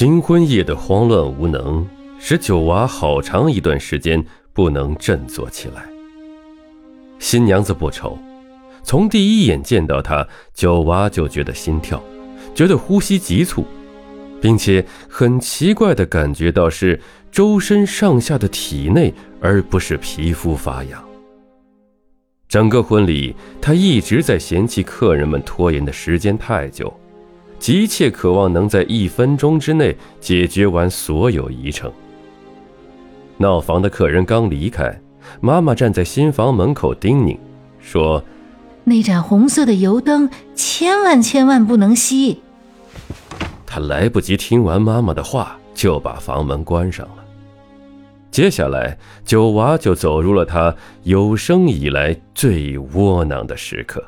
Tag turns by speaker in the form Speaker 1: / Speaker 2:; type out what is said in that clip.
Speaker 1: 新婚夜的慌乱无能，使九娃好长一段时间不能振作起来。新娘子不丑，从第一眼见到她，九娃就觉得心跳，觉得呼吸急促，并且很奇怪的感觉到是周身上下的体内，而不是皮肤发痒。整个婚礼，他一直在嫌弃客人们拖延的时间太久。急切渴望能在一分钟之内解决完所有遗程。闹房的客人刚离开，妈妈站在新房门口叮咛说：“
Speaker 2: 那盏红色的油灯千万千万不能熄。”
Speaker 1: 他来不及听完妈妈的话，就把房门关上了。接下来，九娃就走入了他有生以来最窝囊的时刻。